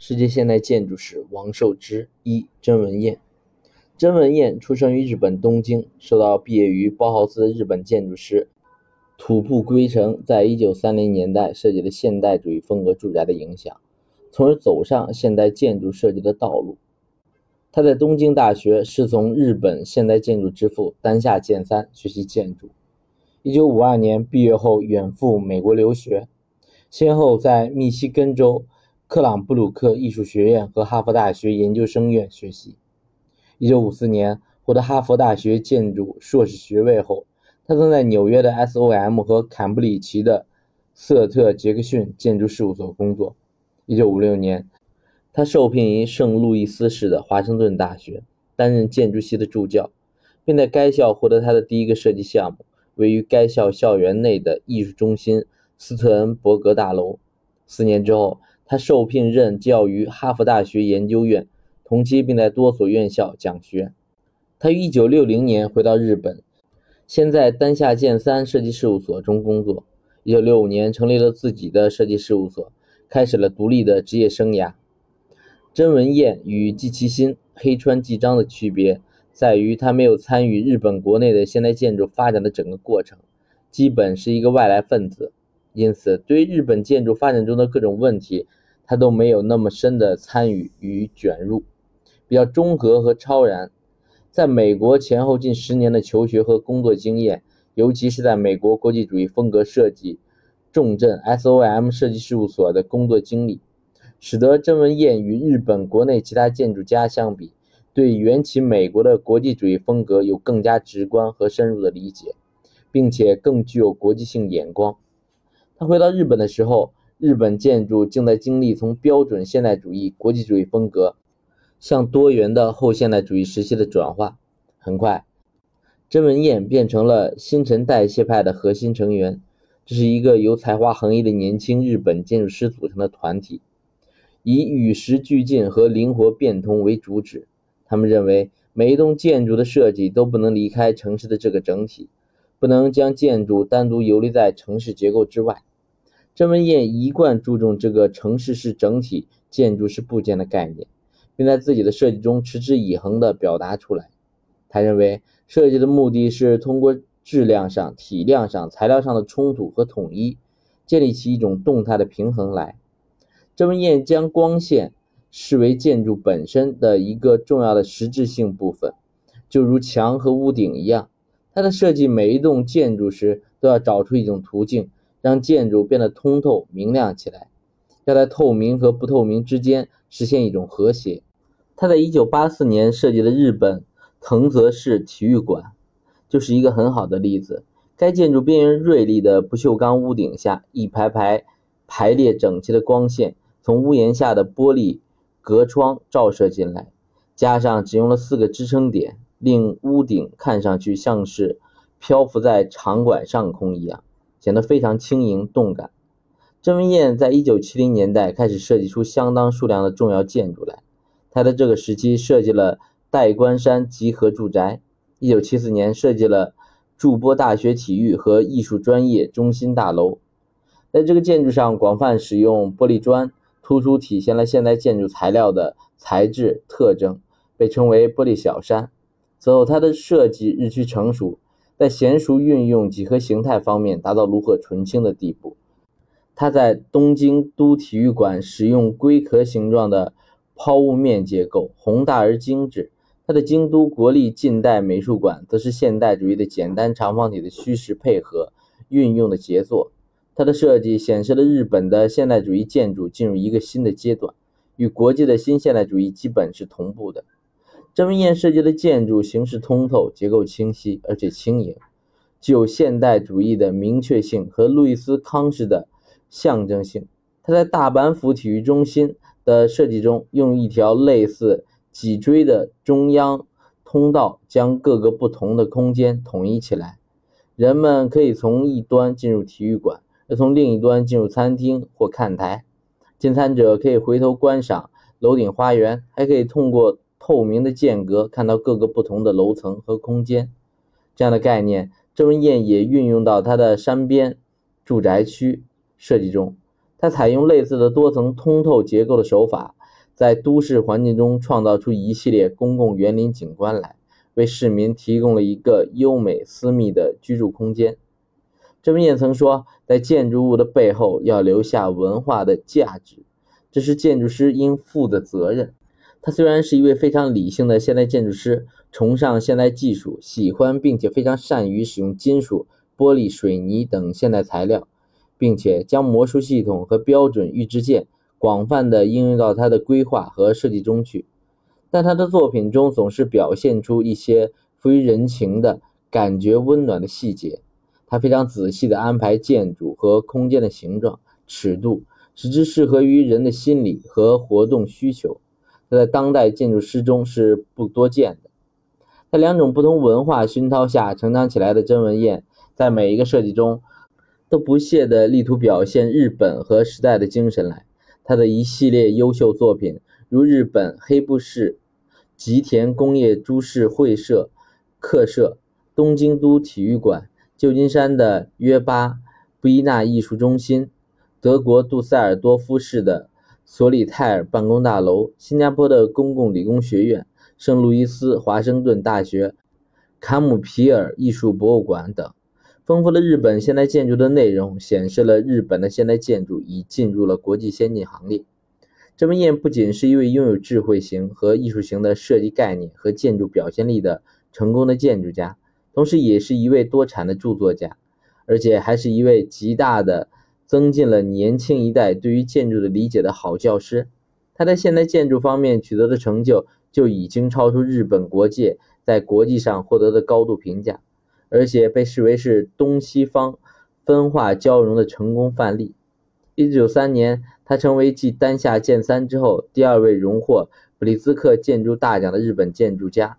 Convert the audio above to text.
世界现代建筑史王寿之一甄文彦。甄文彦出生于日本东京，受到毕业于包豪斯的日本建筑师土部圭成在一九三零年代设计的现代主义风格住宅的影响，从而走上现代建筑设计的道路。他在东京大学师从日本现代建筑之父丹下健三学习建筑。一九五二年毕业后远赴美国留学，先后在密西根州。克朗布鲁克艺术学院和哈佛大学研究生院学习。1954年获得哈佛大学建筑硕士学位后，他曾在纽约的 SOM 和坎布里奇的瑟特杰克逊建筑事务所工作。1956年，他受聘于圣路易斯市的华盛顿大学，担任建筑系的助教，并在该校获得他的第一个设计项目——位于该校校园内的艺术中心斯特恩伯格大楼。四年之后。他受聘任教于哈佛大学研究院，同期并在多所院校讲学。他于1960年回到日本，先在丹下健三设计事务所中工作。1965年成立了自己的设计事务所，开始了独立的职业生涯。甄文彦与纪其新、黑川纪章的区别在于，他没有参与日本国内的现代建筑发展的整个过程，基本是一个外来分子，因此对于日本建筑发展中的各种问题。他都没有那么深的参与与卷入，比较中和和超然。在美国前后近十年的求学和工作经验，尤其是在美国国际主义风格设计重镇 SOM 设计事务所的工作经历，使得郑文彦与日本国内其他建筑家相比，对缘起美国的国际主义风格有更加直观和深入的理解，并且更具有国际性眼光。他回到日本的时候。日本建筑正在经历从标准现代主义国际主义风格向多元的后现代主义时期的转化。很快，甄文彦变成了新陈代谢派的核心成员。这是一个由才华横溢的年轻日本建筑师组成的团体，以与时俱进和灵活变通为主旨。他们认为，每一栋建筑的设计都不能离开城市的这个整体，不能将建筑单独游离在城市结构之外。郑文彦一贯注重这个城市是整体，建筑是部件的概念，并在自己的设计中持之以恒地表达出来。他认为，设计的目的是通过质量上、体量上、材料上的冲突和统一，建立起一种动态的平衡来。郑文彦将光线视为建筑本身的一个重要的实质性部分，就如墙和屋顶一样。他在设计每一栋建筑时，都要找出一种途径。让建筑变得通透明亮起来，要在透明和不透明之间实现一种和谐。他在1984年设计的日本藤泽市体育馆就是一个很好的例子。该建筑边缘锐利的不锈钢屋顶下，一排排排列整齐的光线从屋檐下的玻璃隔窗照射进来，加上只用了四个支撑点，令屋顶看上去像是漂浮在场馆上空一样。显得非常轻盈动感。郑文彦在一九七零年代开始设计出相当数量的重要建筑来。他在这个时期设计了代官山集合住宅，一九七四年设计了筑波大学体育和艺术专业中心大楼。在这个建筑上广泛使用玻璃砖，突出体现了现代建筑材料的材质特征，被称为“玻璃小山”。此后，他的设计日趋成熟。在娴熟运用几何形态方面达到炉火纯青的地步。他在东京都体育馆使用龟壳形状的抛物面结构，宏大而精致。他的京都国立近代美术馆则是现代主义的简单长方体的虚实配合运用的杰作。它的设计显示了日本的现代主义建筑进入一个新的阶段，与国际的新现代主义基本是同步的。郑文彦设计的建筑形式通透，结构清晰，而且轻盈，具有现代主义的明确性和路易斯康式的象征性。他在大阪府体育中心的设计中，用一条类似脊椎的中央通道将各个不同的空间统一起来。人们可以从一端进入体育馆，又从另一端进入餐厅或看台。进餐者可以回头观赏楼顶花园，还可以通过。透明的间隔，看到各个不同的楼层和空间，这样的概念，郑文彦也运用到他的山边住宅区设计中。他采用类似的多层通透结构的手法，在都市环境中创造出一系列公共园林景观来，为市民提供了一个优美私密的居住空间。郑文燕曾说，在建筑物的背后要留下文化的价值，这是建筑师应负的责任。他虽然是一位非常理性的现代建筑师，崇尚现代技术，喜欢并且非常善于使用金属、玻璃、水泥等现代材料，并且将魔术系统和标准预制件广泛的应用到他的规划和设计中去，但他的作品中总是表现出一些富于人情的感觉、温暖的细节。他非常仔细地安排建筑和空间的形状、尺度，使之适合于人的心理和活动需求。在当代建筑师中是不多见的。在两种不同文化熏陶下成长起来的甄文燕，在每一个设计中都不懈地力图表现日本和时代的精神来。他的一系列优秀作品，如日本黑布市吉田工业株式会社客舍、东京都体育馆、旧金山的约巴布伊纳艺术中心、德国杜塞尔多夫市的。索里泰尔办公大楼、新加坡的公共理工学院、圣路易斯华盛顿大学、卡姆皮尔艺术博物馆等，丰富了日本现代建筑的内容，显示了日本的现代建筑已进入了国际先进行列。郑文燕不仅是一位拥有智慧型和艺术型的设计概念和建筑表现力的成功的建筑家，同时也是一位多产的著作家，而且还是一位极大的。增进了年轻一代对于建筑的理解的好教师，他在现代建筑方面取得的成就就已经超出日本国界在国际上获得的高度评价，而且被视为是东西方分化交融的成功范例。一九九三年，他成为继丹下健三之后第二位荣获普利兹克建筑大奖的日本建筑家。